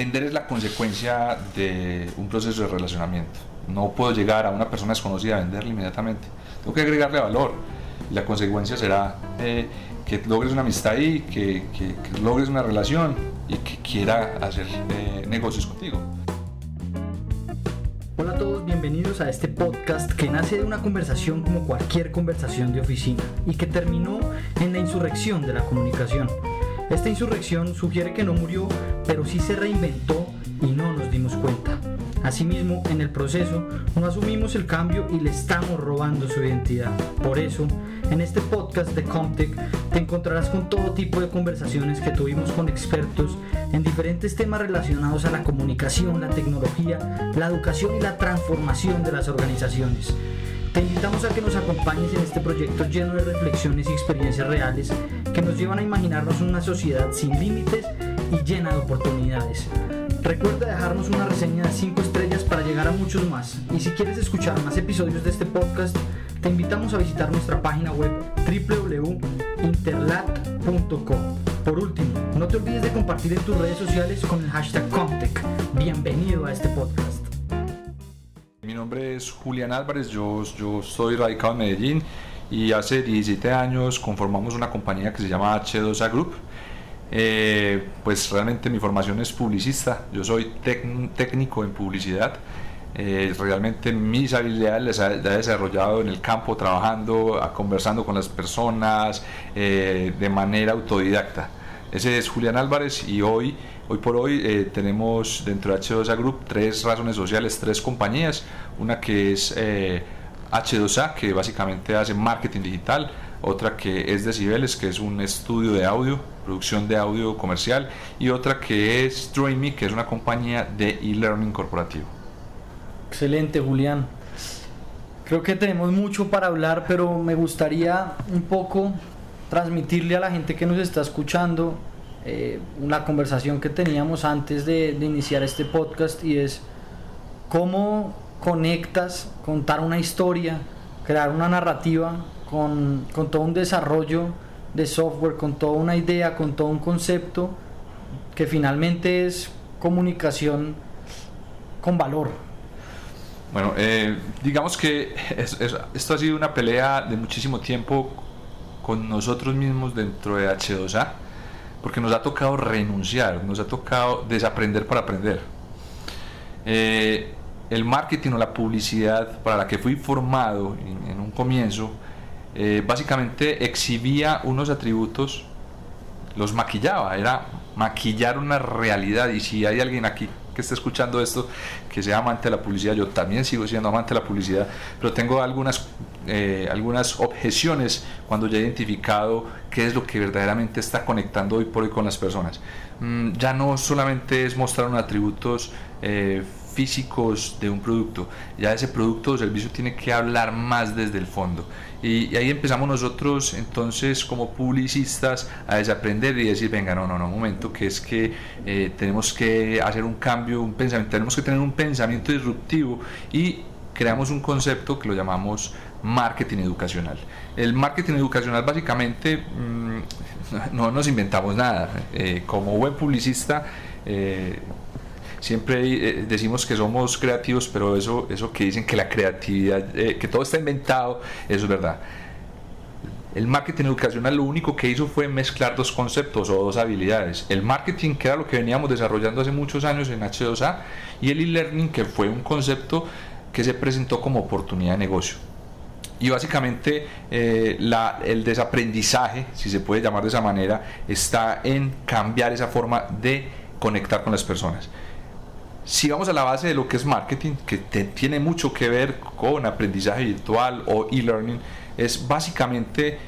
vender es la consecuencia de un proceso de relacionamiento. No puedo llegar a una persona desconocida a venderle inmediatamente. Tengo que agregarle valor. Y la consecuencia será eh, que logres una amistad ahí, que, logres una relación y que quiera hacer eh, negocios contigo. Hola a todos, bienvenidos a este podcast que nace de una conversación como cualquier conversación de oficina y que terminó en la insurrección de la comunicación. Esta insurrección sugiere que no murió, pero sí se reinventó y no nos dimos cuenta. Asimismo, en el proceso, no asumimos el cambio y le estamos robando su identidad. Por eso, en este podcast de Comtech te encontrarás con todo tipo de conversaciones que tuvimos con expertos en diferentes temas relacionados a la comunicación, la tecnología, la educación y la transformación de las organizaciones. Te invitamos a que nos acompañes en este proyecto lleno de reflexiones y experiencias reales que nos llevan a imaginarnos una sociedad sin límites y llena de oportunidades. Recuerda dejarnos una reseña de 5 estrellas para llegar a muchos más. Y si quieres escuchar más episodios de este podcast, te invitamos a visitar nuestra página web www.interlat.com. Por último, no te olvides de compartir en tus redes sociales con el hashtag Comtech. Bienvenido a este podcast. Nombre es Julián Álvarez, yo, yo soy radicado en Medellín y hace 17 años conformamos una compañía que se llama H2A Group eh, pues realmente mi formación es publicista, yo soy técnico en publicidad. Eh, realmente mis habilidades las he desarrollado en el campo, trabajando, conversando con las personas eh, de manera autodidacta. Ese es Julián Álvarez y hoy, hoy por hoy tenemos dentro de H2A Group tres razones sociales, tres compañías. Una que es H2A, que básicamente hace marketing digital otra que es Decibeles, que es un estudio de audio, producción de audio comercial, y otra que es Streamy, que es una compañía de e-learning corporativo. Excelente, Julián. Creo que tenemos mucho para hablar, pero me gustaría un poco transmitirle a la gente que nos está escuchando eh, una conversación que teníamos antes de iniciar este podcast y es cómo conectas contar una historia, crear una narrativa con, todo un desarrollo de software, con toda una idea, con todo un concepto que finalmente es comunicación con valor. Bueno, eh, digamos que esto ha sido una pelea de muchísimo tiempo con nosotros mismos dentro de H2A, porque nos ha tocado renunciar, nos ha tocado desaprender para aprender. Eh, el marketing o la publicidad para la que fui formado en un comienzo, eh, básicamente exhibía unos atributos, los maquillaba, era maquillar una realidad. Y si hay alguien aquí que esté escuchando esto, que sea amante de la publicidad, yo también sigo siendo amante de la publicidad, pero tengo algunas, eh, algunas objeciones cuando ya he identificado qué es lo que verdaderamente está conectando hoy por hoy con las personas. Mm, ya no solamente es mostrar unos atributos eh, físicos de un producto, ya ese producto o servicio tiene que hablar más desde el fondo. Y, ahí empezamos nosotros entonces como publicistas a desaprender y decir, venga, no, no, no, un momento, que es que eh, tenemos que hacer un cambio, un pensamiento, tenemos que tener un pensamiento disruptivo y creamos un concepto que lo llamamos marketing educacional. El marketing educacional básicamente mm, no nos inventamos nada. Eh, como buen publicista, eh, siempre eh, decimos que somos creativos, pero eso, eso que dicen que la creatividad, que todo está inventado, eso es verdad. El marketing educacional lo único que hizo fue mezclar dos conceptos o dos habilidades. El marketing, que era lo que veníamos desarrollando hace muchos años en H2A, y el e-learning, que fue un concepto que se presentó como oportunidad de negocio. Y básicamente eh, la, el desaprendizaje, si se puede llamar de esa manera, está en cambiar esa forma de conectar con las personas. Si vamos a la base de lo que es marketing, que tiene mucho que ver con aprendizaje virtual o e-learning, es básicamente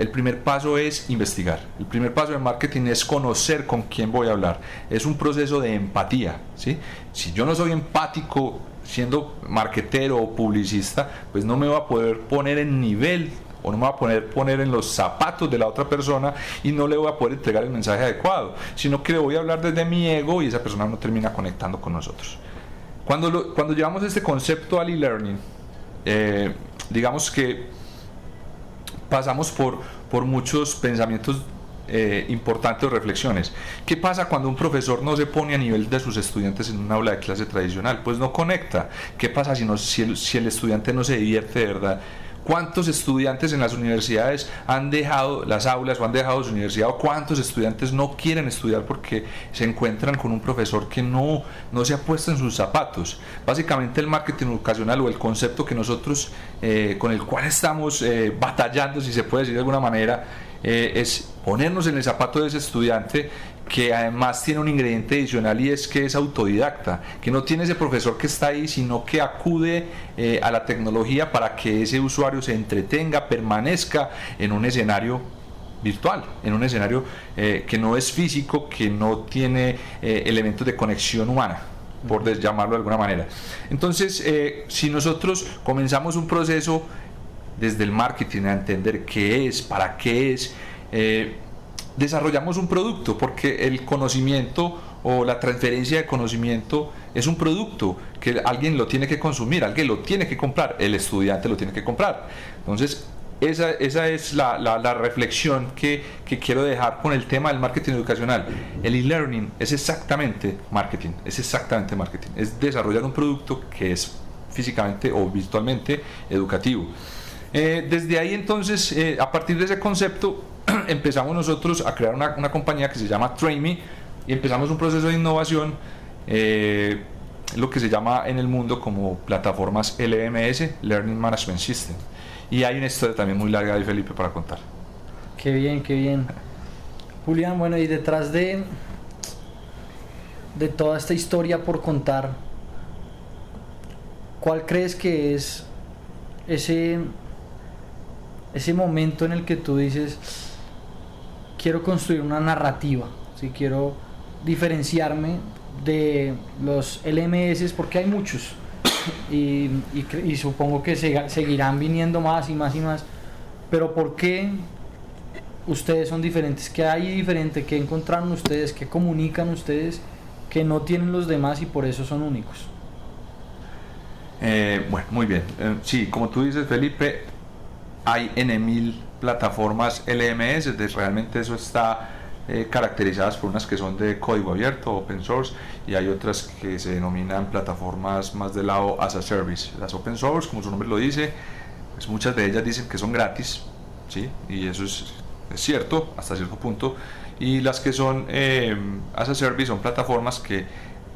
el primer paso es investigar. El primer paso de marketing es conocer con quién voy a hablar. Es un proceso de empatía. ¿sí? Si yo no soy empático siendo marketero o publicista, pues no me va a poder poner en nivel o no me voy a poner, poner en los zapatos de la otra persona y no le voy a poder entregar el mensaje adecuado, sino que le voy a hablar desde mi ego y esa persona no termina conectando con nosotros. Cuando, cuando llevamos este concepto al e-learning, eh, digamos que pasamos por, por muchos pensamientos eh, importante de reflexiones. ¿Qué pasa cuando un profesor no se pone a nivel de sus estudiantes en una aula de clase tradicional? Pues no conecta. ¿Qué pasa si, no, si, el, si el estudiante no se divierte de verdad? ¿Cuántos estudiantes en las universidades han dejado las aulas o han dejado su universidad? ¿O cuántos estudiantes no quieren estudiar porque se encuentran con un profesor que no, no se ha puesto en sus zapatos? Básicamente el marketing educacional o el concepto que nosotros, eh, con el cual estamos eh, batallando, si se puede decir de alguna manera, eh, es ponernos en el zapato de ese estudiante que además tiene un ingrediente adicional y es que es autodidacta, que no tiene ese profesor que está ahí, sino que acude eh, a la tecnología para que ese usuario se entretenga, permanezca en un escenario virtual, en un escenario eh, que no es físico, que no tiene eh, elementos de conexión humana por llamarlo de alguna manera. Entonces, si nosotros comenzamos un proceso desde el marketing a entender qué es, para qué es, desarrollamos un producto, porque el conocimiento o la transferencia de conocimiento es un producto que alguien lo tiene que consumir, alguien lo tiene que comprar, el estudiante lo tiene que comprar. Entonces, esa, esa es la, la, reflexión que, que, quiero dejar con el tema del marketing educacional. El e-learning es exactamente marketing, es exactamente marketing, es desarrollar un producto que es físicamente o virtualmente educativo. Eh, desde ahí entonces, eh, a partir de ese concepto, empezamos nosotros a crear una, una, compañía que se llama TrainMe y empezamos un proceso de innovación, eh, lo que se llama en el mundo como plataformas LMS, Learning Management System. Y hay una historia también muy larga de Felipe para contar. Qué bien, qué bien. Julián, bueno, y detrás de, de toda esta historia por contar, ¿cuál crees que es ese, ese momento en el que tú dices, quiero construir una narrativa, si quiero diferenciarme de los LMS porque hay muchos y, supongo que seguirán viniendo más y más y más, pero ¿por qué ustedes son diferentes? ¿Qué hay diferente? ¿Qué encontraron ustedes? ¿Qué comunican ustedes que no tienen los demás y por eso son únicos? Eh, bueno, muy bien. Eh, sí, como tú dices, Felipe, hay N mil plataformas LMS, realmente eso está eh, caracterizadas por unas que son de código abierto, open source, y hay otras que se denominan plataformas más del lado as a service. Las open source, como su nombre lo dice, pues muchas de ellas dicen que son gratis, ¿sí? y eso es, es cierto hasta cierto punto, y las que son eh, as a service son plataformas que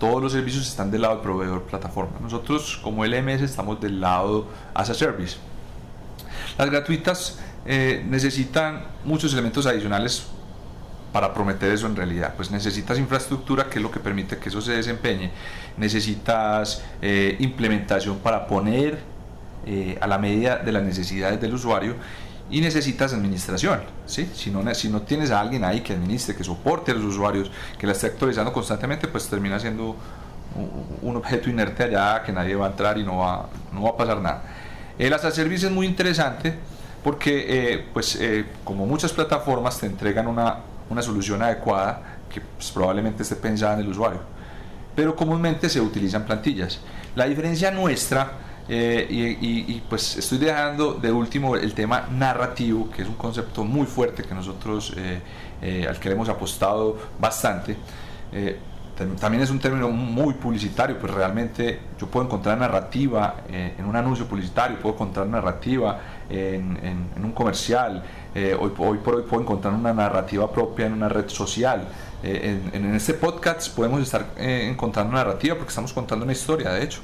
todos los servicios están del lado del proveedor plataforma. Nosotros como LMS estamos del lado as a service. Las gratuitas eh, necesitan muchos elementos adicionales para prometer eso en realidad. Pues necesitas infraestructura, que es lo que permite que eso se desempeñe. Necesitas eh, implementación para poner eh, a la medida de las necesidades del usuario y necesitas administración. ¿sí? Si, no, si no tienes a alguien ahí que administre, que soporte a los usuarios, que la esté actualizando constantemente, pues termina siendo un, objeto inerte allá que nadie va a entrar y no va, no va a pasar nada. El as a service es muy interesante porque eh, pues eh, como muchas plataformas te entregan una, una solución adecuada que pues, probablemente esté pensada en el usuario pero comúnmente se utilizan plantillas. La diferencia nuestra eh, y, pues estoy dejando de último el tema narrativo que es un concepto muy fuerte que nosotros al que hemos apostado bastante también es un término muy publicitario, pues realmente yo puedo encontrar narrativa en un anuncio publicitario, puedo encontrar narrativa en, un comercial, eh, hoy, por hoy puedo encontrar una narrativa propia en una red social. Eh, en, este podcast podemos estar eh, encontrando narrativa porque estamos contando una historia, de hecho.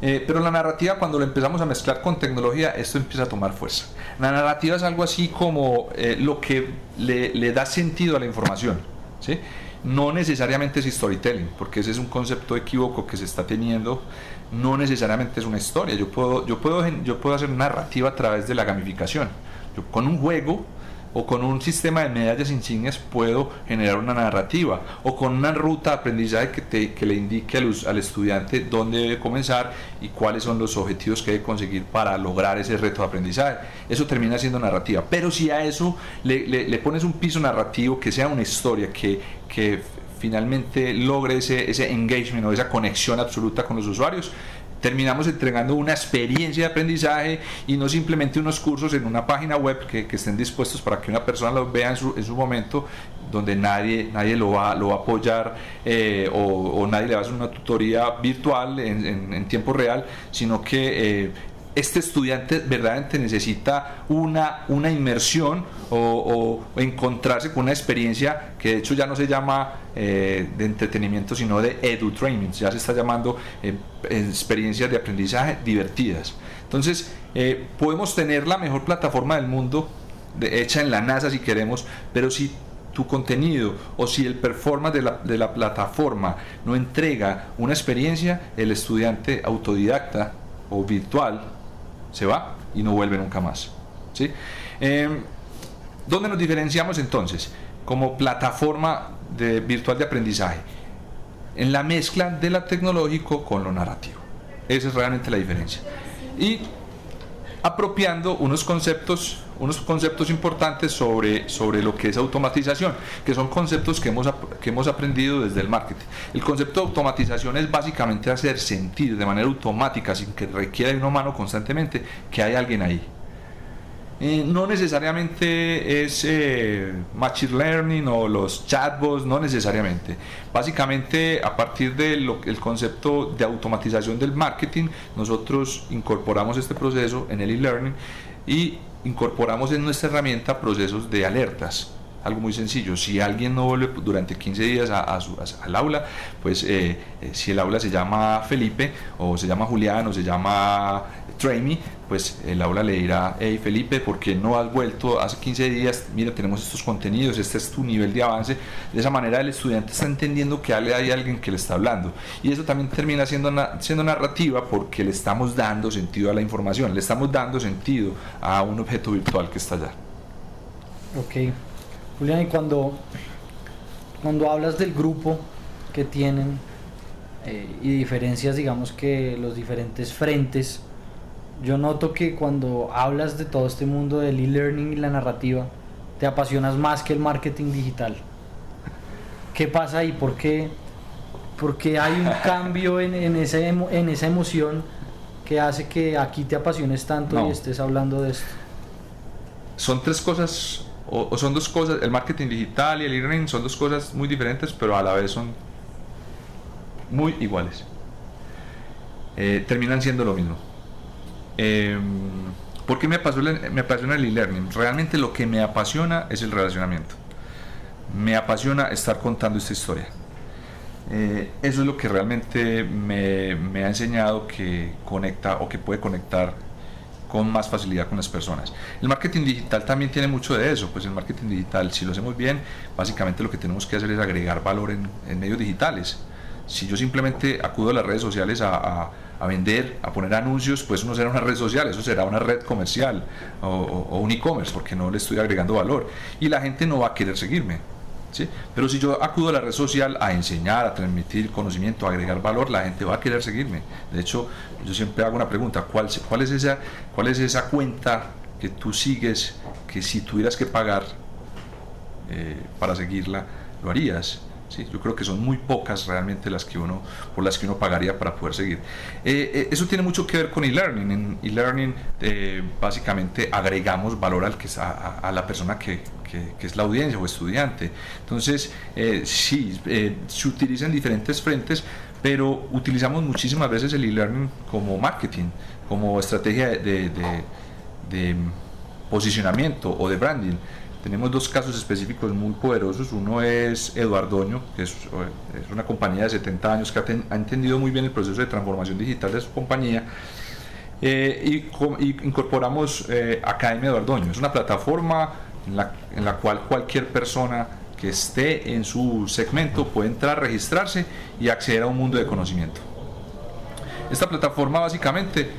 pero la narrativa, cuando lo empezamos a mezclar con tecnología, esto empieza a tomar fuerza. La narrativa es algo así como lo que le, le, da sentido a la información. ¿sí? No necesariamente es storytelling, porque ese es un concepto equívoco que se está teniendo no necesariamente es una historia. Yo puedo, yo puedo, yo puedo hacer narrativa a través de la gamificación. Con un juego o con un sistema de medallas insignias puedo generar una narrativa o con una ruta de aprendizaje que, te, que le indique al, al, estudiante dónde debe comenzar y cuáles son los objetivos que debe conseguir para lograr ese reto de aprendizaje. Eso termina siendo narrativa. Pero si a eso le, le, le pones un piso narrativo que sea una historia, que, que finalmente logre ese, ese engagement o esa conexión absoluta con los usuarios, terminamos entregando una experiencia de aprendizaje y no simplemente unos cursos en una página web que, estén dispuestos para que una persona los vea en su, en momento, donde nadie, nadie lo, va, lo va a apoyar eh, o, nadie le va a hacer una tutoría virtual en, tiempo real, sino que... Eh, este estudiante verdaderamente necesita una, una inmersión o, encontrarse con una experiencia que de hecho ya no se llama eh, de entretenimiento sino de edu training, ya se está llamando eh, experiencias de aprendizaje divertidas. Entonces, eh, podemos tener la mejor plataforma del mundo, de, hecha en la NASA si queremos, pero si tu contenido o si el performance de la, de la plataforma no entrega una experiencia, el estudiante autodidacta o virtual se va y no vuelve nunca más. ¿sí? Em, ¿Dónde nos diferenciamos entonces? Como plataforma de, virtual de aprendizaje. En la mezcla de lo tecnológico con lo narrativo. Esa es realmente la diferencia. Y apropiando unos conceptos unos conceptos importantes sobre, sobre lo que es automatización, que son conceptos que hemos, que hemos aprendido desde el marketing. El concepto de automatización es básicamente hacer sentir de manera automática, sin que requiera de una mano constantemente, que hay alguien ahí. Eh, no necesariamente es eh, Machine Learning o los chatbots, no necesariamente. Básicamente, a partir del concepto de automatización del marketing, nosotros incorporamos este proceso en el e-learning y incorporamos en nuestra herramienta procesos de alertas. Algo muy sencillo, si alguien no vuelve durante 15 días a, al aula, pues eh, eh, si el aula se llama Felipe o se llama Julián o se llama Traimi, pues el aula le dirá, hey Felipe, ¿por qué no has vuelto hace 15 días? Mira, tenemos estos contenidos, este es tu nivel de avance. De esa manera el estudiante está entendiendo que hay alguien que le está hablando. Y eso también termina siendo, siendo narrativa porque le estamos dando sentido a la información, le estamos dando sentido a un objeto virtual que está allá. Ok. Julián, y cuando, cuando hablas del grupo que tienen eh, y diferencias, digamos que los diferentes frentes, yo noto que cuando hablas de todo este mundo del e-learning y la narrativa, te apasionas más que el marketing digital. ¿Qué pasa ahí? ¿Por qué, porque hay un cambio en, en, ese, en esa emoción que hace que aquí te apasiones tanto y estés hablando de esto? Son tres cosas, o, son dos cosas, el marketing digital y el e-learning son dos cosas muy diferentes, pero a la vez son muy iguales. Eh, terminan siendo lo mismo. Eh, ¿Por qué me apasiona, me apasiona el e-learning? Realmente lo que me apasiona es el relacionamiento. Me apasiona estar contando esta historia. Eh, eso es lo que realmente me, ha enseñado que conecta o que puede conectar con más facilidad con las personas. El marketing digital también tiene mucho de eso, pues el marketing digital, si lo hacemos bien, básicamente lo que tenemos que hacer es agregar valor en, en medios digitales. Si yo simplemente acudo a las redes sociales a a vender, a poner anuncios, pues eso no será una red social, eso será una red comercial o, un e-commerce, porque no le estoy agregando valor. Y la gente no va a querer seguirme. ¿sí? Pero si yo acudo a la red social a enseñar, a transmitir conocimiento, a agregar valor, la gente va a querer seguirme. De hecho, yo siempre hago una pregunta, ¿cuál, cuál, es, esa, cuál es esa cuenta que tú sigues que si tuvieras que pagar eh, para seguirla, lo harías? Yo creo que son muy pocas realmente las que uno, por las que uno pagaría para poder seguir. Eh, eh, eso tiene mucho que ver con e-learning. En e-learning eh, básicamente agregamos valor al que, a, la persona que, que, es la audiencia o estudiante. Entonces, sí, se utilizan diferentes frentes, pero utilizamos muchísimas veces el e-learning como marketing, como estrategia de, de posicionamiento o de branding. Tenemos dos casos específicos muy poderosos. Uno es Eduardoño, que es, una compañía de 70 años que ha, entendido muy bien el proceso de transformación digital de su compañía. Eh, y, incorporamos eh, Academia Eduardoño. Es una plataforma en la, en la cual cualquier persona que esté en su segmento puede entrar, registrarse y acceder a un mundo de conocimiento. Esta plataforma básicamente,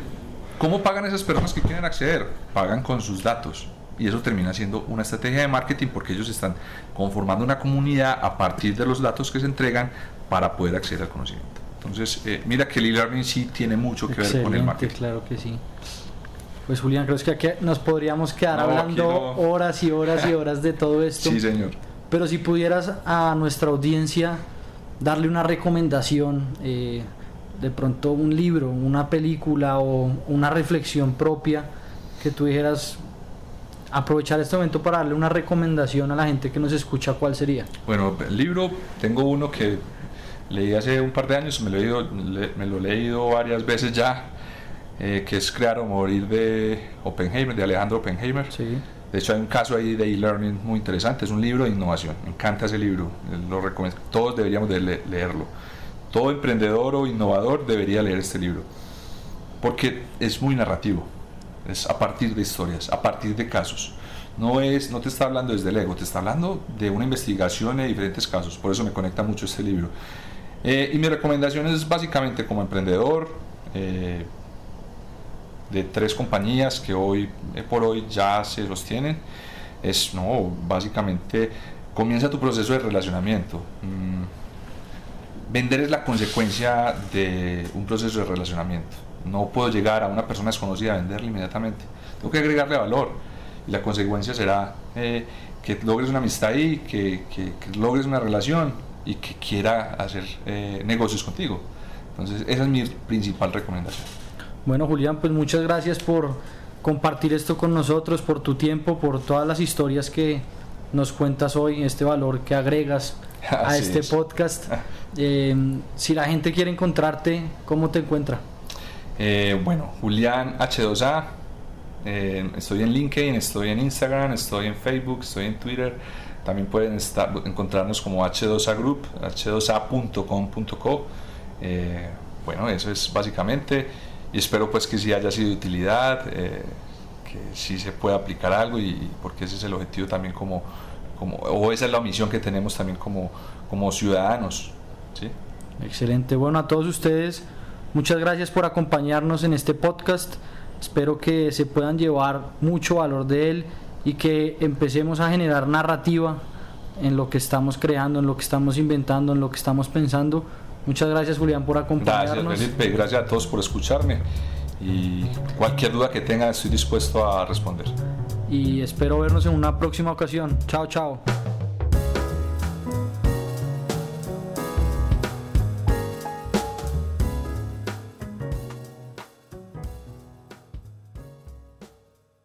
¿cómo pagan esas personas que quieren acceder? Pagan con sus datos y eso termina siendo una estrategia de marketing porque ellos están conformando una comunidad a partir de los datos que se entregan para poder acceder al conocimiento. Entonces, eh, mira que el e-learning sí tiene mucho que ver con el marketing. Claro que sí. Pues Julián, creo que aquí nos podríamos quedar hablando horas y horas y horas de todo esto. Sí, señor. Pero si pudieras a nuestra audiencia darle una recomendación, eh, de pronto un libro, una película o una reflexión propia que tú dijeras, aprovechar este momento para darle una recomendación a la gente que nos escucha, ¿cuál sería? Bueno, el libro, tengo uno que leí hace un par de años, me lo he leído, me lo he leído varias veces ya, eh, que es Crear o Morir de Oppenheimer, de Alejandro Oppenheimer. Sí. De hecho, hay un caso ahí de e-learning muy interesante, es un libro de innovación, me encanta ese libro, lo recomiendo, todos deberíamos de leerlo. Todo emprendedor o innovador debería leer este libro, porque es muy narrativo, es a partir de historias, a partir de casos. No, es, no te está hablando desde el ego, te está hablando de una investigación de diferentes casos, por eso me conecta mucho este libro. Eh, y mi recomendación es básicamente como emprendedor, eh, de tres compañías que hoy eh, por hoy ya se los tienen, es, no, básicamente comienza tu proceso de relacionamiento. Mm, vender es la consecuencia de un proceso de relacionamiento. No puedo llegar a una persona desconocida a venderle inmediatamente. Tengo que agregarle valor. Y la consecuencia será eh, que logres una amistad ahí, que, que, logres una relación y que quiera hacer eh, negocios contigo. Entonces, esa es mi principal recomendación. Bueno, Julián, pues muchas gracias por compartir esto con nosotros, por tu tiempo, por todas las historias que nos cuentas hoy, este valor que agregas a este podcast. Eh, si la gente quiere encontrarte, ¿cómo te encuentra? Eh, bueno, Julián H2A, eh, estoy en LinkedIn, estoy en Instagram, estoy en Facebook, estoy en Twitter. También pueden estar, encontrarnos como H2A Group, h2a.com.co. bueno, eso es básicamente y espero pues que sí haya sido de utilidad, eh, que sí se pueda aplicar algo y, porque ese es el objetivo también como, como, o esa es la misión que tenemos también como, como ciudadanos. ¿sí? Excelente, bueno a todos ustedes, muchas gracias por acompañarnos en este podcast, espero que se puedan llevar mucho valor de él y que empecemos a generar narrativa en lo que estamos creando, en lo que estamos inventando, en lo que estamos pensando Muchas gracias Julián por acompañarnos. Gracias Felipe, gracias a todos por escucharme y cualquier duda que tengan estoy dispuesto a responder. Y espero vernos en una próxima ocasión. Chao, chao.